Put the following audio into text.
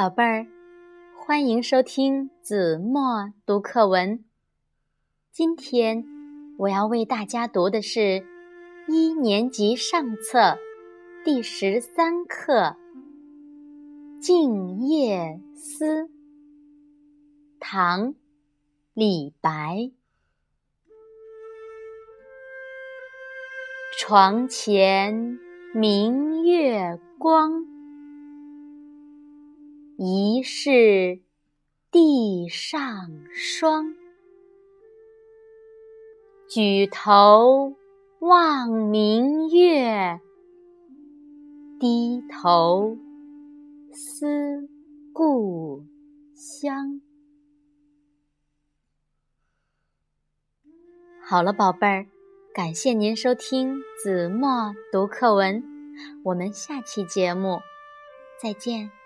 宝贝儿，欢迎收听子墨读课文。今天我要为大家读的是一年级上册第十三课《静夜思》。唐·李白。床前明月光。疑是地上霜，举头望明月，低头思故乡。好了，宝贝儿，感谢您收听子墨读课文，我们下期节目再见。